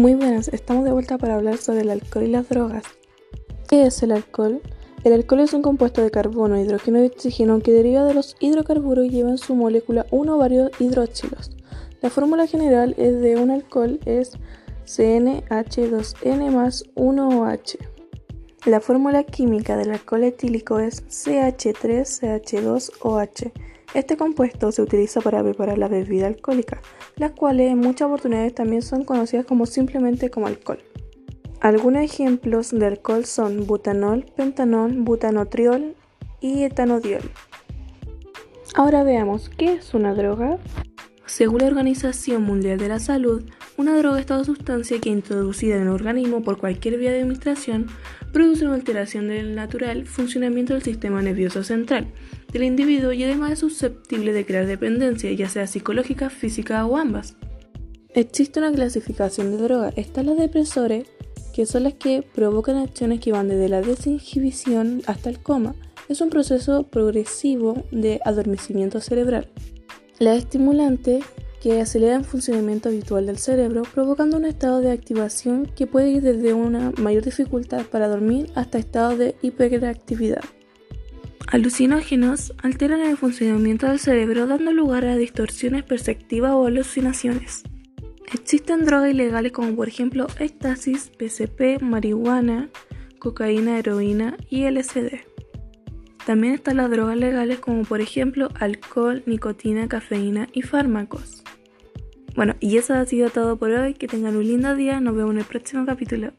Muy buenas, estamos de vuelta para hablar sobre el alcohol y las drogas. ¿Qué es el alcohol? El alcohol es un compuesto de carbono, hidrógeno y oxígeno que deriva de los hidrocarburos y lleva en su molécula uno o varios hidroxilos. La fórmula general es de un alcohol es CnH2n más 1OH. La fórmula química del alcohol etílico es CH3CH2OH. Este compuesto se utiliza para preparar la bebida alcohólica, las cuales en muchas oportunidades también son conocidas como simplemente como alcohol. Algunos ejemplos de alcohol son butanol, pentanol, butanotriol y etanodiol. Ahora veamos, ¿qué es una droga? Según la Organización Mundial de la Salud, una droga es toda sustancia que introducida en el organismo por cualquier vía de administración produce una alteración del natural funcionamiento del sistema nervioso central del individuo y además es susceptible de crear dependencia, ya sea psicológica, física o ambas. Existe una clasificación de drogas. Están los depresores, que son las que provocan acciones que van desde la desinhibición hasta el coma. Es un proceso progresivo de adormecimiento cerebral. La estimulante que acelera el funcionamiento habitual del cerebro, provocando un estado de activación que puede ir desde una mayor dificultad para dormir hasta estados de hiperactividad. Alucinógenos alteran el funcionamiento del cerebro dando lugar a distorsiones perceptivas o alucinaciones. Existen drogas ilegales como por ejemplo éxtasis, PCP, marihuana, cocaína, heroína y LSD. También están las drogas legales como por ejemplo alcohol, nicotina, cafeína y fármacos. Bueno, y eso ha sido todo por hoy. Que tengan un lindo día. Nos vemos en el próximo capítulo.